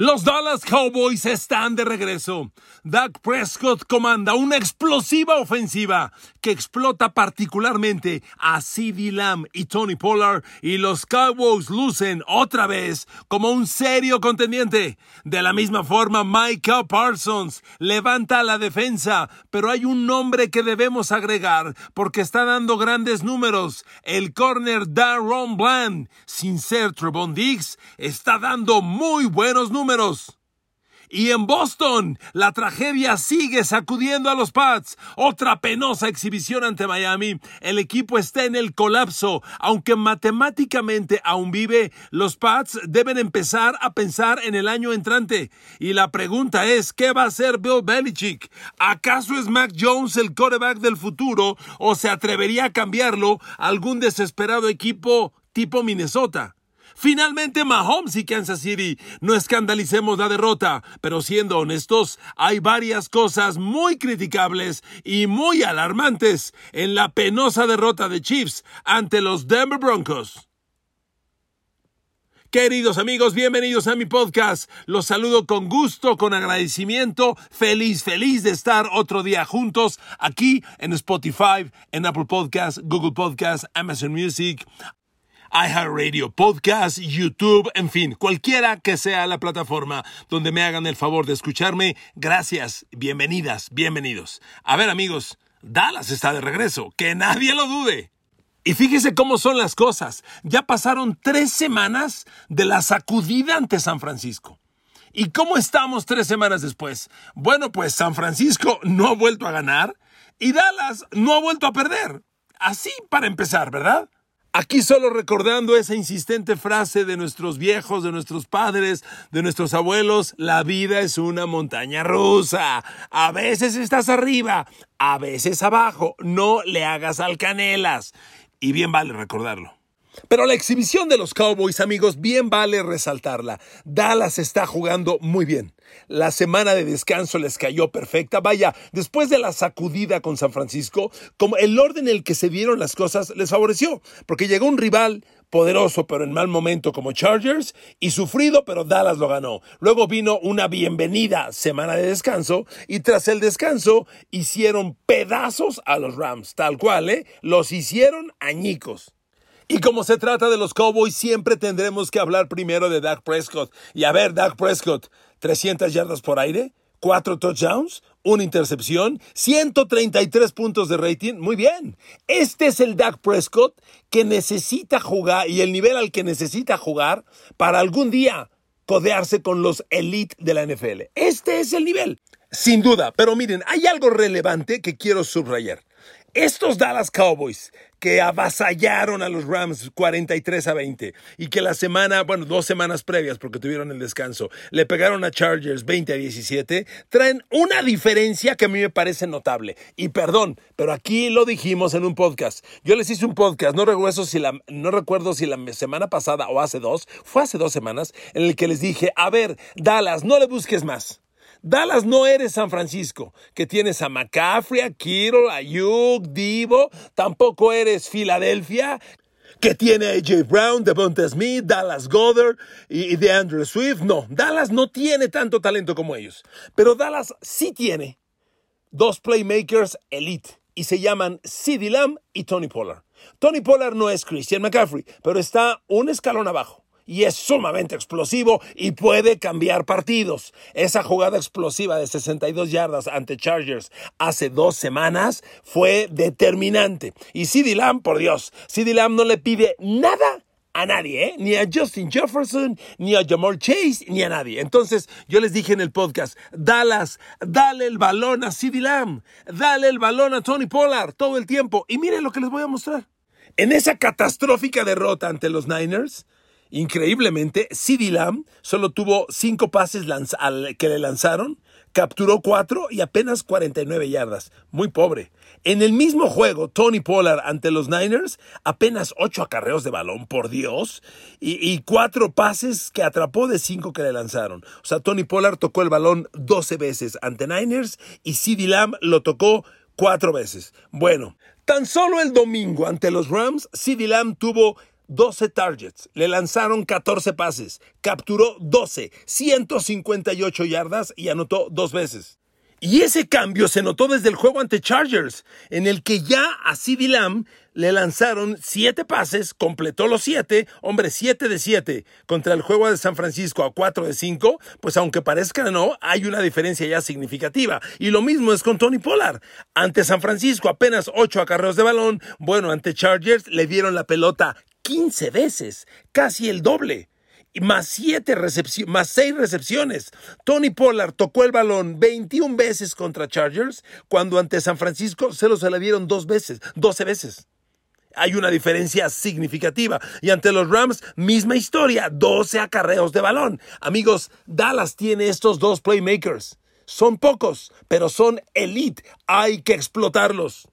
Los Dallas Cowboys están de regreso. Dak Prescott comanda una explosiva ofensiva que explota particularmente a CeeDee Lamb y Tony Pollard y los Cowboys lucen otra vez como un serio contendiente. De la misma forma, Micah Parsons levanta la defensa, pero hay un nombre que debemos agregar porque está dando grandes números. El corner Darron Bland, sin ser Trevon Diggs, está dando muy buenos números y en Boston, la tragedia sigue sacudiendo a los Pats. Otra penosa exhibición ante Miami. El equipo está en el colapso. Aunque matemáticamente aún vive, los Pats deben empezar a pensar en el año entrante. Y la pregunta es, ¿qué va a hacer Bill Belichick? ¿Acaso es Mac Jones el quarterback del futuro o se atrevería a cambiarlo a algún desesperado equipo tipo Minnesota? Finalmente Mahomes y Kansas City. No escandalicemos la derrota, pero siendo honestos, hay varias cosas muy criticables y muy alarmantes en la penosa derrota de Chiefs ante los Denver Broncos. Queridos amigos, bienvenidos a mi podcast. Los saludo con gusto, con agradecimiento, feliz, feliz de estar otro día juntos aquí en Spotify, en Apple Podcasts, Google Podcasts, Amazon Music, iHeartRadio Podcast, YouTube, en fin, cualquiera que sea la plataforma donde me hagan el favor de escucharme. Gracias, bienvenidas, bienvenidos. A ver amigos, Dallas está de regreso, que nadie lo dude. Y fíjese cómo son las cosas. Ya pasaron tres semanas de la sacudida ante San Francisco. ¿Y cómo estamos tres semanas después? Bueno, pues San Francisco no ha vuelto a ganar y Dallas no ha vuelto a perder. Así para empezar, ¿verdad? Aquí solo recordando esa insistente frase de nuestros viejos, de nuestros padres, de nuestros abuelos, la vida es una montaña rusa. A veces estás arriba, a veces abajo, no le hagas alcanelas. Y bien vale recordarlo. Pero la exhibición de los Cowboys, amigos, bien vale resaltarla. Dallas está jugando muy bien. La semana de descanso les cayó perfecta. Vaya, después de la sacudida con San Francisco, como el orden en el que se dieron las cosas les favoreció, porque llegó un rival poderoso pero en mal momento como Chargers y sufrido pero Dallas lo ganó. Luego vino una bienvenida semana de descanso y tras el descanso hicieron pedazos a los Rams, tal cual, ¿eh? Los hicieron añicos. Y como se trata de los Cowboys, siempre tendremos que hablar primero de Dak Prescott. Y a ver, Dak Prescott, 300 yardas por aire, 4 touchdowns, una intercepción, 133 puntos de rating. Muy bien. Este es el Dak Prescott que necesita jugar y el nivel al que necesita jugar para algún día codearse con los elite de la NFL. Este es el nivel. Sin duda, pero miren, hay algo relevante que quiero subrayar. Estos Dallas Cowboys que avasallaron a los Rams 43 a 20 y que la semana, bueno, dos semanas previas porque tuvieron el descanso, le pegaron a Chargers 20 a 17, traen una diferencia que a mí me parece notable. Y perdón, pero aquí lo dijimos en un podcast. Yo les hice un podcast, no recuerdo si la, no recuerdo si la semana pasada o hace dos, fue hace dos semanas, en el que les dije, a ver, Dallas, no le busques más. Dallas no eres San Francisco, que tienes a McCaffrey, a Kittle, a Ayuk, Divo. Tampoco eres Filadelfia, que tiene a AJ Brown, Devonta Smith, Dallas Goddard y, de Andrew Swift. No, Dallas no tiene tanto talento como ellos. Pero Dallas sí tiene dos playmakers elite y se llaman CeeDee Lamb y Tony Pollard. Tony Pollard no es Christian McCaffrey, pero está un escalón abajo y es sumamente explosivo y puede cambiar partidos. Esa jugada explosiva de 62 yardas ante Chargers hace dos semanas fue determinante. Y CeeDee Lamb, por Dios, CeeDee Lamb no le pide nada a nadie, ¿eh? ni a Justin Jefferson, ni a Jamal Chase, ni a nadie. Entonces, yo les dije en el podcast, Dallas, dale el balón a CeeDee Lamb, dale el balón a Tony Pollard todo el tiempo. Y miren lo que les voy a mostrar. En esa catastrófica derrota ante los Niners, Increíblemente, CeeDee Lamb solo tuvo cinco pases que le lanzaron, capturó cuatro y apenas 49 yardas. Muy pobre. En el mismo juego, Tony Pollard ante los Niners, apenas ocho acarreos de balón, por Dios, y, cuatro pases que atrapó de cinco que le lanzaron. O sea, Tony Pollard tocó el balón 12 veces ante Niners y CeeDee Lamb lo tocó cuatro veces. Bueno, tan solo el domingo ante los Rams, CeeDee Lamb tuvo 12 targets, le lanzaron 14 pases, capturó 12, 158 yardas y anotó dos veces. Y ese cambio se notó desde el juego ante Chargers, en el que ya a CeeDee Lamb le lanzaron siete pases, completó los siete, hombre, siete de siete contra el juego de San Francisco a cuatro de cinco, pues aunque parezca no, hay una diferencia ya significativa. Y lo mismo es con Tony Pollard. Ante San Francisco apenas ocho acarreos de balón, bueno, ante Chargers le dieron la pelota 15 veces, casi el doble más siete más seis recepciones. Tony Pollard tocó el balón 21 veces contra Chargers, cuando ante San Francisco se lo se le dieron dos veces, 12 veces. Hay una diferencia significativa. Y ante los Rams, misma historia, 12 acarreos de balón. Amigos, Dallas tiene estos dos playmakers. Son pocos, pero son elite. Hay que explotarlos.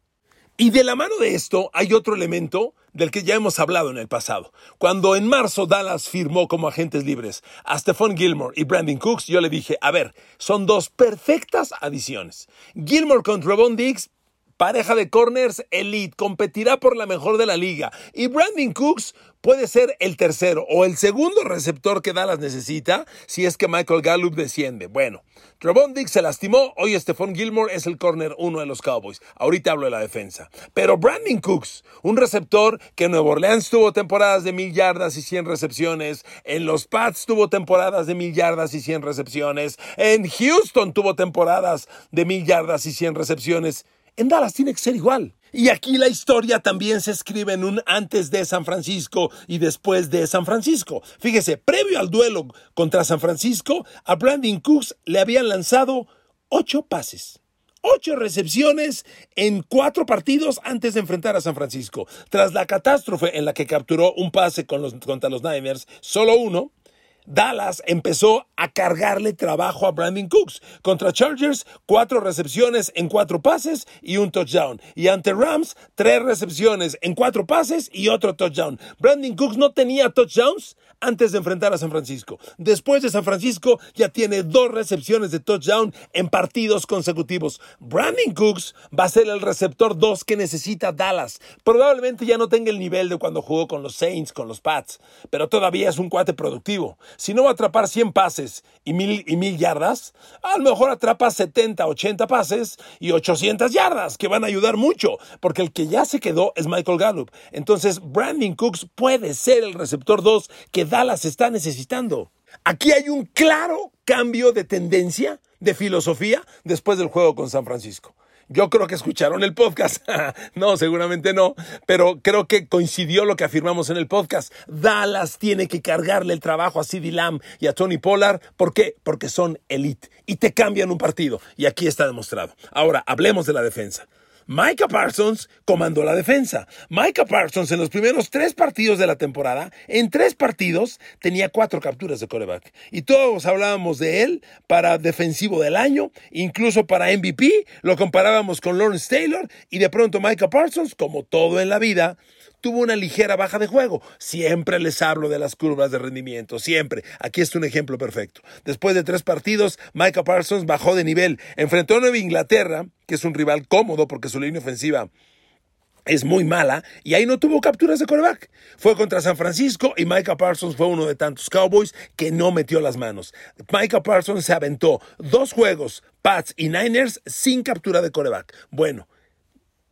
Y de la mano de esto hay otro elemento del que ya hemos hablado en el pasado. Cuando en marzo Dallas firmó como agentes libres a Stephon Gilmore y Brandon Cooks, yo le dije, a ver, son dos perfectas adiciones. Gilmore contra Ron Diggs, pareja de corners elite, competirá por la mejor de la liga. Y Brandon Cooks puede ser el tercero o el segundo receptor que Dallas necesita si es que Michael Gallup desciende. Bueno, Trevon Diggs se lastimó, hoy Stephon Gilmore es el corner uno de los Cowboys. Ahorita hablo de la defensa. Pero Brandon Cooks, un receptor que en Nueva Orleans tuvo temporadas de mil yardas y 100 recepciones, en los Pats tuvo temporadas de mil yardas y 100 recepciones, en Houston tuvo temporadas de mil yardas y 100 recepciones. En Dallas tiene que ser igual. Y aquí la historia también se escribe en un antes de San Francisco y después de San Francisco. Fíjese, previo al duelo contra San Francisco, a Brandon Cooks le habían lanzado ocho pases. Ocho recepciones en cuatro partidos antes de enfrentar a San Francisco. Tras la catástrofe en la que capturó un pase contra los Niners, solo uno, Dallas empezó a cargarle trabajo a Brandon Cooks. Contra Chargers, cuatro recepciones en cuatro pases y un touchdown. Y ante Rams, tres recepciones en cuatro pases y otro touchdown. Brandon Cooks no tenía touchdowns antes de enfrentar a San Francisco. Después de San Francisco, ya tiene dos recepciones de touchdown en partidos consecutivos. Brandon Cooks va a ser el receptor 2 que necesita Dallas. Probablemente ya no tenga el nivel de cuando jugó con los Saints, con los Pats, pero todavía es un cuate productivo si no va a atrapar 100 pases y mil, y mil yardas, a lo mejor atrapa 70, 80 pases y 800 yardas, que van a ayudar mucho, porque el que ya se quedó es Michael Gallup. Entonces, Brandon Cooks puede ser el receptor 2 que Dallas está necesitando. Aquí hay un claro cambio de tendencia, de filosofía, después del juego con San Francisco. Yo creo que escucharon el podcast. no, seguramente no, pero creo que coincidió lo que afirmamos en el podcast. Dallas tiene que cargarle el trabajo a CeeDee Lamb y a Tony Pollard. ¿Por qué? Porque son elite y te cambian un partido. Y aquí está demostrado. Ahora, hablemos de la defensa. Micah Parsons comandó la defensa. Micah Parsons en los primeros tres partidos de la temporada, en tres partidos, tenía cuatro capturas de coreback. Y todos hablábamos de él para defensivo del año, incluso para MVP, lo comparábamos con Lawrence Taylor y de pronto Micah Parsons, como todo en la vida, tuvo una ligera baja de juego. Siempre les hablo de las curvas de rendimiento, siempre. Aquí está un ejemplo perfecto. Después de tres partidos, Micah Parsons bajó de nivel. Enfrentó a Nueva Inglaterra, que es un rival cómodo porque su línea ofensiva es muy mala y ahí no tuvo capturas de coreback. Fue contra San Francisco y Micah Parsons fue uno de tantos Cowboys que no metió las manos. Micah Parsons se aventó dos juegos, Pats y Niners, sin captura de coreback. Bueno,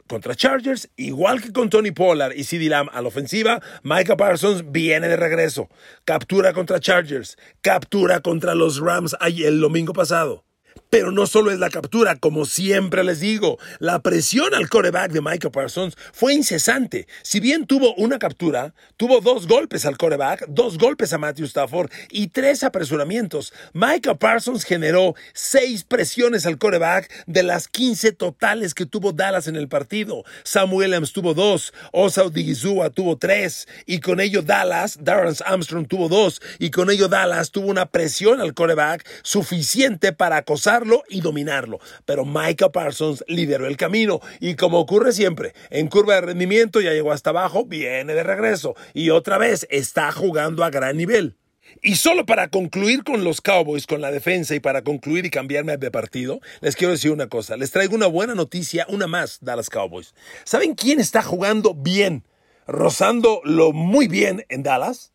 contra Chargers, igual que con Tony Pollard y CeeDee Lamb a la ofensiva, Micah Parsons viene de regreso. Captura contra Chargers, captura contra los Rams el domingo pasado. Pero no solo es la captura, como siempre les digo, la presión al coreback de Michael Parsons fue incesante. Si bien tuvo una captura, tuvo dos golpes al coreback, dos golpes a Matthew Stafford y tres apresuramientos. Michael Parsons generó seis presiones al coreback de las 15 totales que tuvo Dallas en el partido. Sam Williams tuvo dos, Osa Odigizua tuvo tres y con ello Dallas, Darren Armstrong tuvo dos y con ello Dallas tuvo una presión al coreback suficiente para acosar y dominarlo. Pero Micah Parsons lideró el camino y como ocurre siempre, en curva de rendimiento ya llegó hasta abajo, viene de regreso y otra vez está jugando a gran nivel. Y solo para concluir con los Cowboys, con la defensa y para concluir y cambiarme de partido, les quiero decir una cosa. Les traigo una buena noticia, una más, Dallas Cowboys. ¿Saben quién está jugando bien? rozando lo muy bien en Dallas,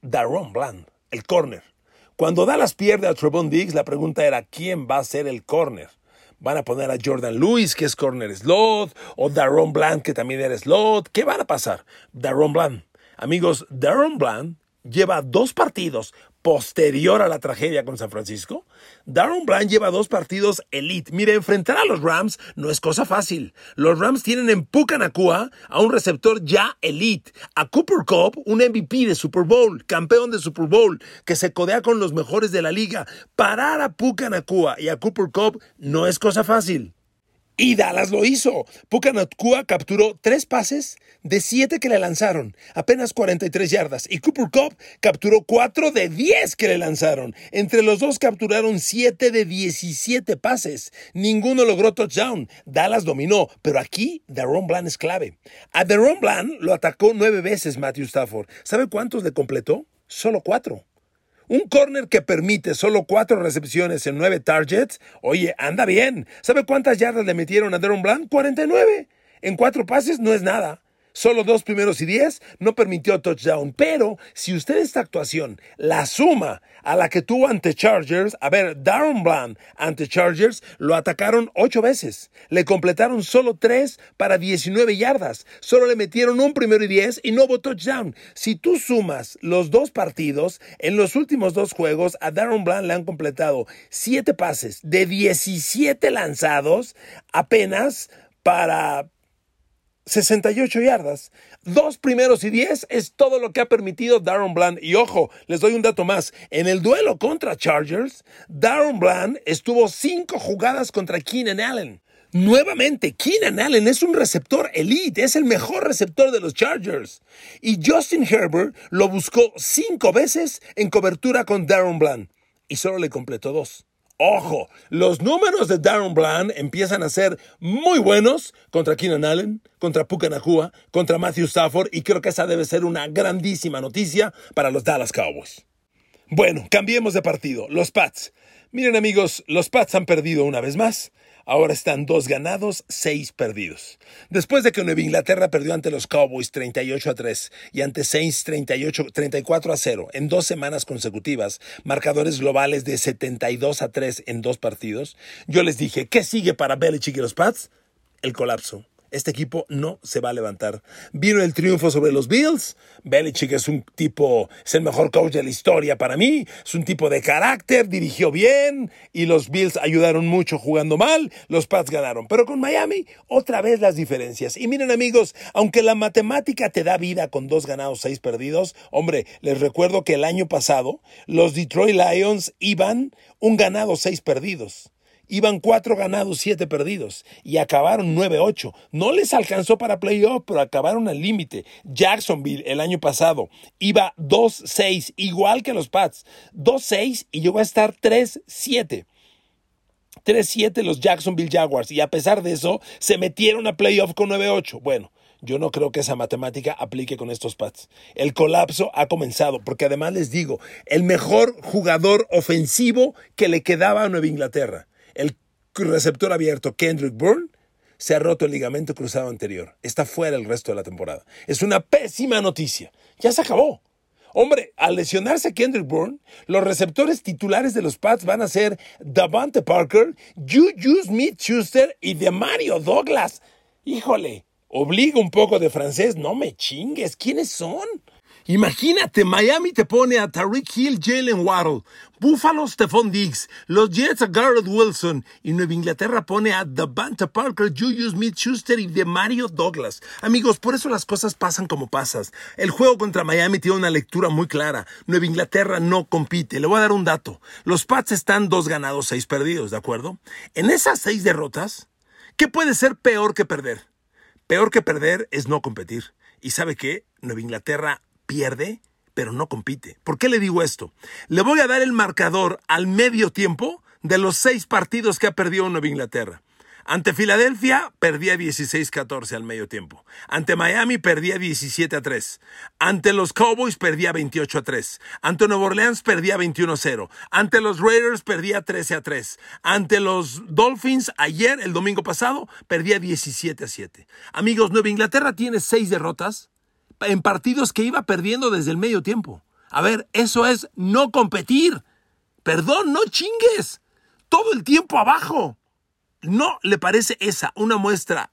Daron Bland, el corner. Cuando Dallas pierde a Trevon Diggs, la pregunta era quién va a ser el corner. ¿Van a poner a Jordan Lewis, que es corner slot, o Daron Bland, que también era slot? ¿Qué van a pasar? Daron Bland. Amigos, Daron Bland lleva dos partidos posterior a la tragedia con San Francisco, Darren Bland lleva dos partidos elite. Mire, enfrentar a los Rams no es cosa fácil. Los Rams tienen en Pucanacua a un receptor ya elite, a Cooper Cup, un MVP de Super Bowl, campeón de Super Bowl, que se codea con los mejores de la liga. Parar a Pucanacua y a Cooper Cup no es cosa fácil. Y Dallas lo hizo. Pucanacua capturó tres pases de siete que le lanzaron, apenas 43 yardas. Y Cooper Cup capturó cuatro de 10 que le lanzaron. Entre los dos capturaron siete de 17 pases. Ninguno logró touchdown. Dallas dominó, pero aquí Daron Bland es clave. A Daron Bland lo atacó nueve veces Matthew Stafford. ¿Sabe cuántos le completó? Solo cuatro. Un corner que permite solo cuatro recepciones en nueve targets, oye, anda bien. ¿Sabe cuántas yardas le metieron a Deron Bland? 49. En cuatro pases no es nada. Solo dos primeros y diez no permitió touchdown. Pero si usted esta actuación la suma a la que tuvo ante Chargers, a ver, Darren Bland ante Chargers lo atacaron ocho veces. Le completaron solo tres para 19 yardas. Solo le metieron un primero y diez y no hubo touchdown. Si tú sumas los dos partidos, en los últimos dos juegos a Darren Bland le han completado siete pases de 17 lanzados apenas para 68 yardas. Dos primeros y diez es todo lo que ha permitido Darren Bland. Y ojo, les doy un dato más. En el duelo contra Chargers, Darren Bland estuvo cinco jugadas contra Keenan Allen. Nuevamente, Keenan Allen es un receptor elite, es el mejor receptor de los Chargers. Y Justin Herbert lo buscó cinco veces en cobertura con Darren Bland y solo le completó dos. Ojo, los números de Darren Bland empiezan a ser muy buenos contra Keenan Allen, contra Puka Nakua, contra Matthew Stafford y creo que esa debe ser una grandísima noticia para los Dallas Cowboys. Bueno, cambiemos de partido. Los Pats. Miren amigos, los Pats han perdido una vez más. Ahora están dos ganados, seis perdidos. Después de que Nueva Inglaterra perdió ante los Cowboys 38 a 3 y ante Saints 38, 34 a 0 en dos semanas consecutivas, marcadores globales de 72 a 3 en dos partidos, yo les dije, ¿qué sigue para Belichick y los Pats? El colapso. Este equipo no se va a levantar. Vino el triunfo sobre los Bills. Belichick es un tipo, es el mejor coach de la historia para mí. Es un tipo de carácter, dirigió bien y los Bills ayudaron mucho jugando mal. Los Pats ganaron. Pero con Miami, otra vez las diferencias. Y miren amigos, aunque la matemática te da vida con dos ganados, seis perdidos, hombre, les recuerdo que el año pasado los Detroit Lions iban un ganado, seis perdidos. Iban cuatro ganados, siete perdidos y acabaron 9-8. No les alcanzó para playoff, pero acabaron al límite. Jacksonville el año pasado iba 2-6, igual que los Pats. 2-6 y llegó a estar 3-7. 3-7 los Jacksonville Jaguars y a pesar de eso se metieron a playoff con 9-8. Bueno, yo no creo que esa matemática aplique con estos Pats. El colapso ha comenzado, porque además les digo, el mejor jugador ofensivo que le quedaba a Nueva Inglaterra el receptor abierto Kendrick Bourne se ha roto el ligamento cruzado anterior. Está fuera el resto de la temporada. Es una pésima noticia. Ya se acabó. Hombre, al lesionarse Kendrick Bourne, los receptores titulares de los Pats van a ser Davante Parker, Juju Smith-Schuster y de Mario Douglas. Híjole, obliga un poco de francés. No me chingues. ¿Quiénes son? Imagínate, Miami te pone a Tariq Hill, Jalen Waddle, Buffalo, Stephon Diggs, los Jets a Garrett Wilson y Nueva Inglaterra pone a Davante Parker, Julius Smith-Schuster y de Mario Douglas. Amigos, por eso las cosas pasan como pasas. El juego contra Miami tiene una lectura muy clara. Nueva Inglaterra no compite. Le voy a dar un dato. Los Pats están dos ganados, seis perdidos, ¿de acuerdo? En esas seis derrotas, ¿qué puede ser peor que perder? Peor que perder es no competir. ¿Y sabe qué? Nueva Inglaterra pierde, pero no compite. ¿Por qué le digo esto? Le voy a dar el marcador al medio tiempo de los seis partidos que ha perdido Nueva Inglaterra. Ante Filadelfia perdía 16-14 al medio tiempo. Ante Miami perdía 17-3. Ante los Cowboys perdía 28-3. Ante Nueva Orleans perdía 21-0. Ante los Raiders perdía 13-3. Ante los Dolphins ayer, el domingo pasado, perdía 17-7. Amigos, Nueva Inglaterra tiene seis derrotas en partidos que iba perdiendo desde el medio tiempo. A ver, eso es no competir. Perdón, no chingues. Todo el tiempo abajo. ¿No le parece esa una muestra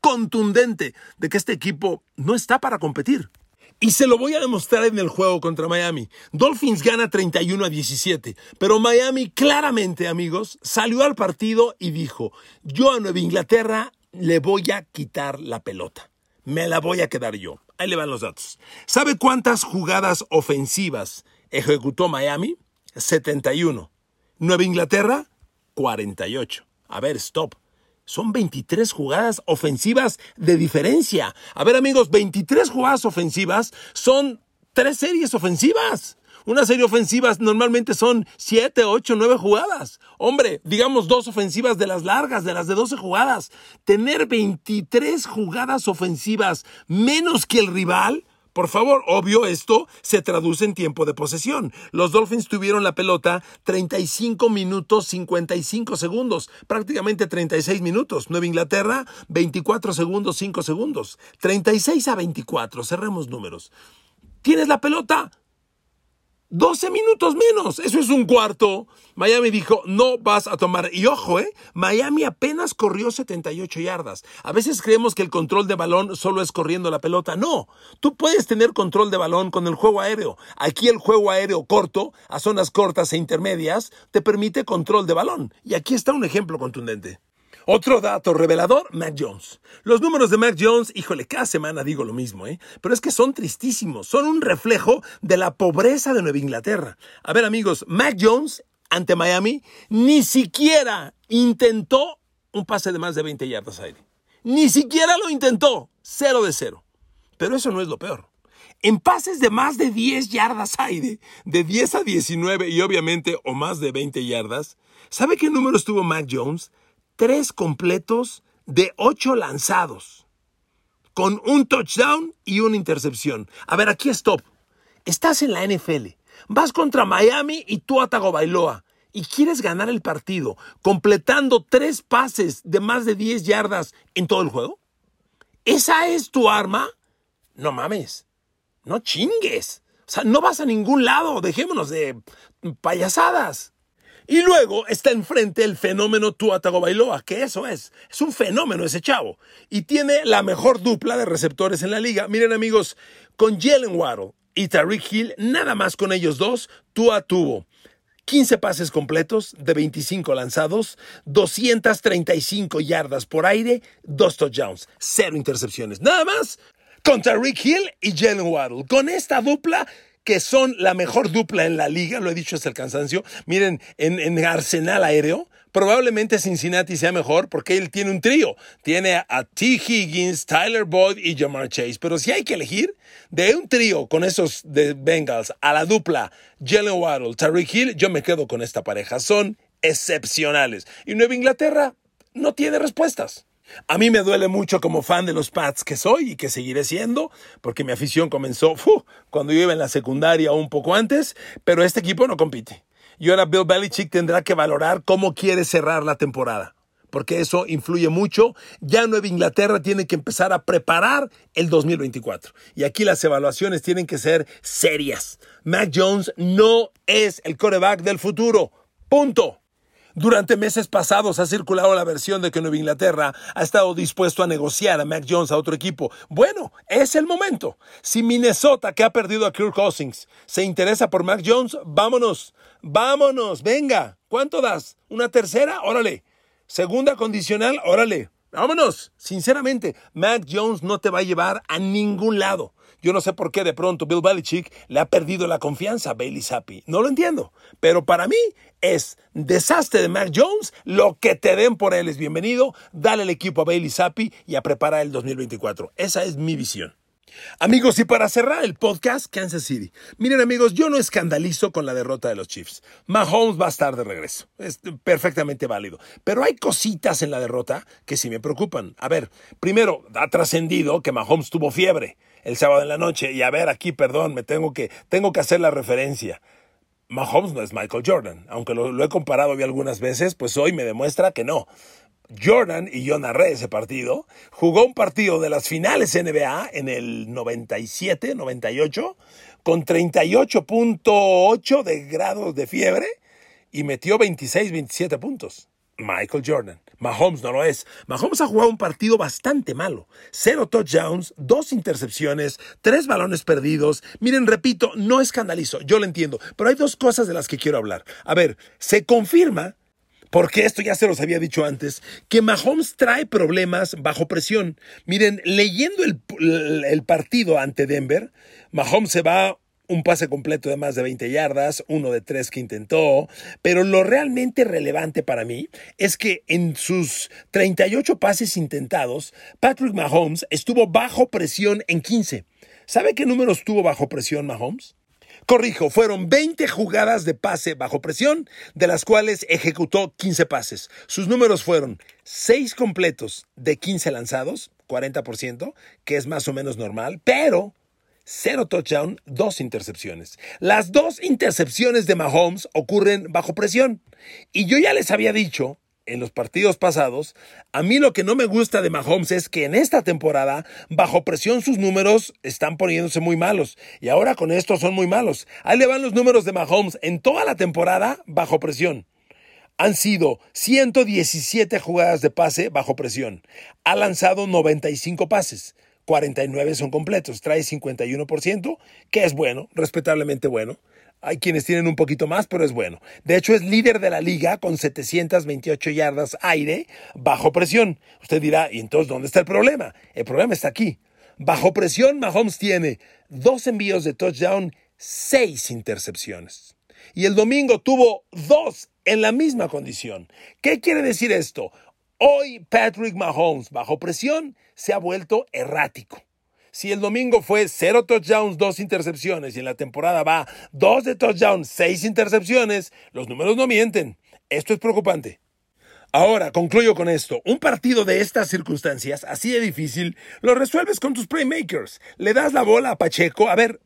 contundente de que este equipo no está para competir? Y se lo voy a demostrar en el juego contra Miami. Dolphins gana 31 a 17, pero Miami claramente, amigos, salió al partido y dijo, yo a Nueva Inglaterra le voy a quitar la pelota. Me la voy a quedar yo. Ahí le van los datos. ¿Sabe cuántas jugadas ofensivas ejecutó Miami? 71. Nueva Inglaterra, 48. A ver, stop. Son 23 jugadas ofensivas de diferencia. A ver amigos, 23 jugadas ofensivas son tres series ofensivas. Una serie ofensiva normalmente son 7, 8, 9 jugadas. Hombre, digamos dos ofensivas de las largas, de las de 12 jugadas. Tener 23 jugadas ofensivas menos que el rival por favor, obvio, esto se traduce en tiempo de posesión. Los Dolphins tuvieron la pelota 35 minutos 55 segundos, prácticamente 36 minutos. Nueva Inglaterra, 24 segundos 5 segundos. 36 a 24, cerremos números. ¿Tienes la pelota? 12 minutos menos, eso es un cuarto. Miami dijo, no vas a tomar. Y ojo, ¿eh? Miami apenas corrió 78 yardas. A veces creemos que el control de balón solo es corriendo la pelota. No, tú puedes tener control de balón con el juego aéreo. Aquí el juego aéreo corto, a zonas cortas e intermedias, te permite control de balón. Y aquí está un ejemplo contundente. Otro dato revelador, Mac Jones. Los números de Mac Jones, híjole, cada semana digo lo mismo, ¿eh? Pero es que son tristísimos, son un reflejo de la pobreza de Nueva Inglaterra. A ver amigos, Mac Jones ante Miami ni siquiera intentó un pase de más de 20 yardas aire. Ni siquiera lo intentó, cero de cero. Pero eso no es lo peor. En pases de más de 10 yardas aire, de 10 a 19 y obviamente o más de 20 yardas, ¿sabe qué números tuvo Mac Jones? Tres completos de ocho lanzados, con un touchdown y una intercepción. A ver, aquí stop. Estás en la NFL, vas contra Miami y tú Atago Bailoa y quieres ganar el partido completando tres pases de más de 10 yardas en todo el juego. ¿Esa es tu arma? No mames, no chingues. O sea, no vas a ningún lado, dejémonos de payasadas. Y luego está enfrente el fenómeno Tua Tagovailoa, que eso es, es un fenómeno ese chavo. Y tiene la mejor dupla de receptores en la liga. Miren amigos, con Jalen Waddle y Tariq Hill, nada más con ellos dos, Tua tuvo 15 pases completos de 25 lanzados, 235 yardas por aire, dos touchdowns, cero intercepciones. Nada más con Tariq Hill y Jalen Waddle. Con esta dupla que son la mejor dupla en la liga, lo he dicho hasta el cansancio. Miren, en, Arsenal Aéreo, probablemente Cincinnati sea mejor porque él tiene un trío. Tiene a T. Higgins, Tyler Boyd y Jamar Chase. Pero si hay que elegir de un trío con esos de Bengals a la dupla Jalen Waddle, Tariq Hill, yo me quedo con esta pareja. Son excepcionales. Y Nueva Inglaterra no tiene respuestas. A mí me duele mucho como fan de los Pats que soy y que seguiré siendo, porque mi afición comenzó cuando yo iba en la secundaria un poco antes, pero este equipo no compite. Y ahora Bill Belichick tendrá que valorar cómo quiere cerrar la temporada, porque eso influye mucho. Ya Nueva Inglaterra tiene que empezar a preparar el 2024. Y aquí las evaluaciones tienen que ser serias. Mac Jones no es el coreback del futuro. Punto. Durante meses pasados ha circulado la versión de que Nueva Inglaterra ha estado dispuesto a negociar a Mac Jones a otro equipo. Bueno, es el momento. Si Minnesota, que ha perdido a Kirk Cousins, se interesa por Mac Jones, vámonos, vámonos, venga. ¿Cuánto das? ¿Una tercera? Órale. Segunda condicional, órale. Vámonos. Sinceramente, Mac Jones no te va a llevar a ningún lado. Yo no sé por qué de pronto Bill Belichick le ha perdido la confianza a Bailey Zappi. No lo entiendo. Pero para mí es desastre de Mac Jones. Lo que te den por él es bienvenido. Dale el equipo a Bailey Zappi y a preparar el 2024. Esa es mi visión. Amigos, y para cerrar el podcast, Kansas City. Miren amigos, yo no escandalizo con la derrota de los Chiefs. Mahomes va a estar de regreso. Es perfectamente válido. Pero hay cositas en la derrota que sí me preocupan. A ver, primero, ha trascendido que Mahomes tuvo fiebre el sábado en la noche. Y a ver, aquí, perdón, me tengo que, tengo que hacer la referencia. Mahomes no es Michael Jordan. Aunque lo, he comparado algunas veces, pues hoy me demuestra que no. Jordan, y yo narré ese partido, jugó un partido de las finales NBA en el 97, 98, con 38.8 de grados de fiebre y metió 26, 27 puntos. Michael Jordan. Mahomes no lo es. Mahomes ha jugado un partido bastante malo. Cero touchdowns, dos intercepciones, tres balones perdidos. Miren, repito, no escandalizo, yo lo entiendo, pero hay dos cosas de las que quiero hablar. A ver, se confirma porque esto ya se los había dicho antes, que Mahomes trae problemas bajo presión. Miren, leyendo el, el, partido ante Denver, Mahomes se va un pase completo de más de 20 yardas, uno de tres que intentó, pero lo realmente relevante para mí es que en sus 38 pases intentados, Patrick Mahomes estuvo bajo presión en 15. ¿Sabe qué números tuvo bajo presión Mahomes? Corrijo, fueron 20 jugadas de pase bajo presión, de las cuales ejecutó 15 pases. Sus números fueron 6 completos de 15 lanzados, 40%, que es más o menos normal, pero cero touchdown, dos intercepciones. Las dos intercepciones de Mahomes ocurren bajo presión. Y yo ya les había dicho en los partidos pasados, a mí lo que no me gusta de Mahomes es que en esta temporada, bajo presión, sus números están poniéndose muy malos. Y ahora con esto son muy malos. Ahí le van los números de Mahomes en toda la temporada bajo presión. Han sido 117 jugadas de pase bajo presión. Ha lanzado 95 pases. 49 son completos, trae 51%, que es bueno, respetablemente bueno. Hay quienes tienen un poquito más, pero es bueno. De hecho, es líder de la liga con 728 yardas aire bajo presión. Usted dirá, ¿y entonces dónde está el problema? El problema está aquí. Bajo presión, Mahomes tiene dos envíos de touchdown, seis intercepciones. Y el domingo tuvo dos en la misma condición. ¿Qué quiere decir esto? Hoy Patrick Mahomes, bajo presión, se ha vuelto errático. Si el domingo fue cero touchdowns, dos intercepciones y en la temporada va dos de touchdowns, seis intercepciones, los números no mienten. Esto es preocupante. Ahora, concluyo con esto. Un partido de estas circunstancias, así de difícil, lo resuelves con tus playmakers. Le das la bola a Pacheco. A ver,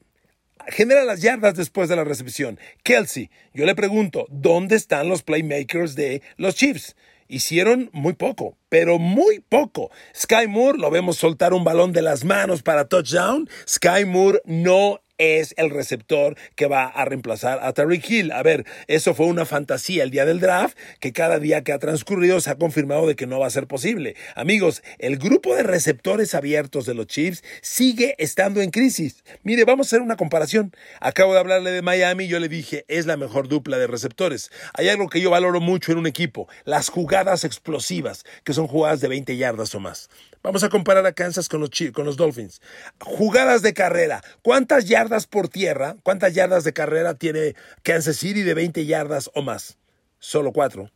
genera las yardas después de la recepción. Kelsey, yo le pregunto, ¿dónde están los playmakers de los Chiefs? Hicieron muy poco, pero muy poco. Sky Moore lo vemos soltar un balón de las manos para touchdown. Sky Moore no es el receptor que va a reemplazar a Tariq Hill. A ver, eso fue una fantasía el día del draft que cada día que ha transcurrido se ha confirmado de que no va a ser posible. Amigos, el grupo de receptores abiertos de los Chiefs sigue estando en crisis. Mire, vamos a hacer una comparación. Acabo de hablarle de Miami, yo le dije, es la mejor dupla de receptores. Hay algo que yo valoro mucho en un equipo, las jugadas explosivas, que son jugadas de 20 yardas o más. Vamos a comparar a Kansas con los, con los Dolphins. Jugadas de carrera. ¿Cuántas yardas por tierra? ¿Cuántas yardas de carrera tiene Kansas City de 20 yardas o más? Solo cuatro.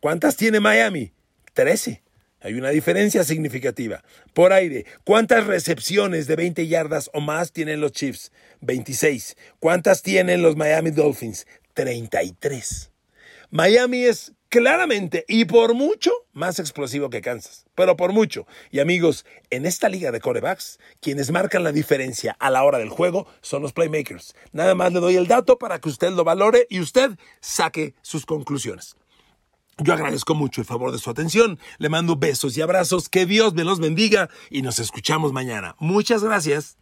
¿Cuántas tiene Miami? Trece. Hay una diferencia significativa. Por aire, ¿cuántas recepciones de 20 yardas o más tienen los Chiefs? 26. ¿Cuántas tienen los Miami Dolphins? 33. Miami es claramente y por mucho más explosivo que Kansas, pero por mucho. Y amigos, en esta liga de corebacks, quienes marcan la diferencia a la hora del juego son los playmakers. Nada más le doy el dato para que usted lo valore y usted saque sus conclusiones. Yo agradezco mucho el favor de su atención, le mando besos y abrazos, que Dios me los bendiga y nos escuchamos mañana. Muchas gracias.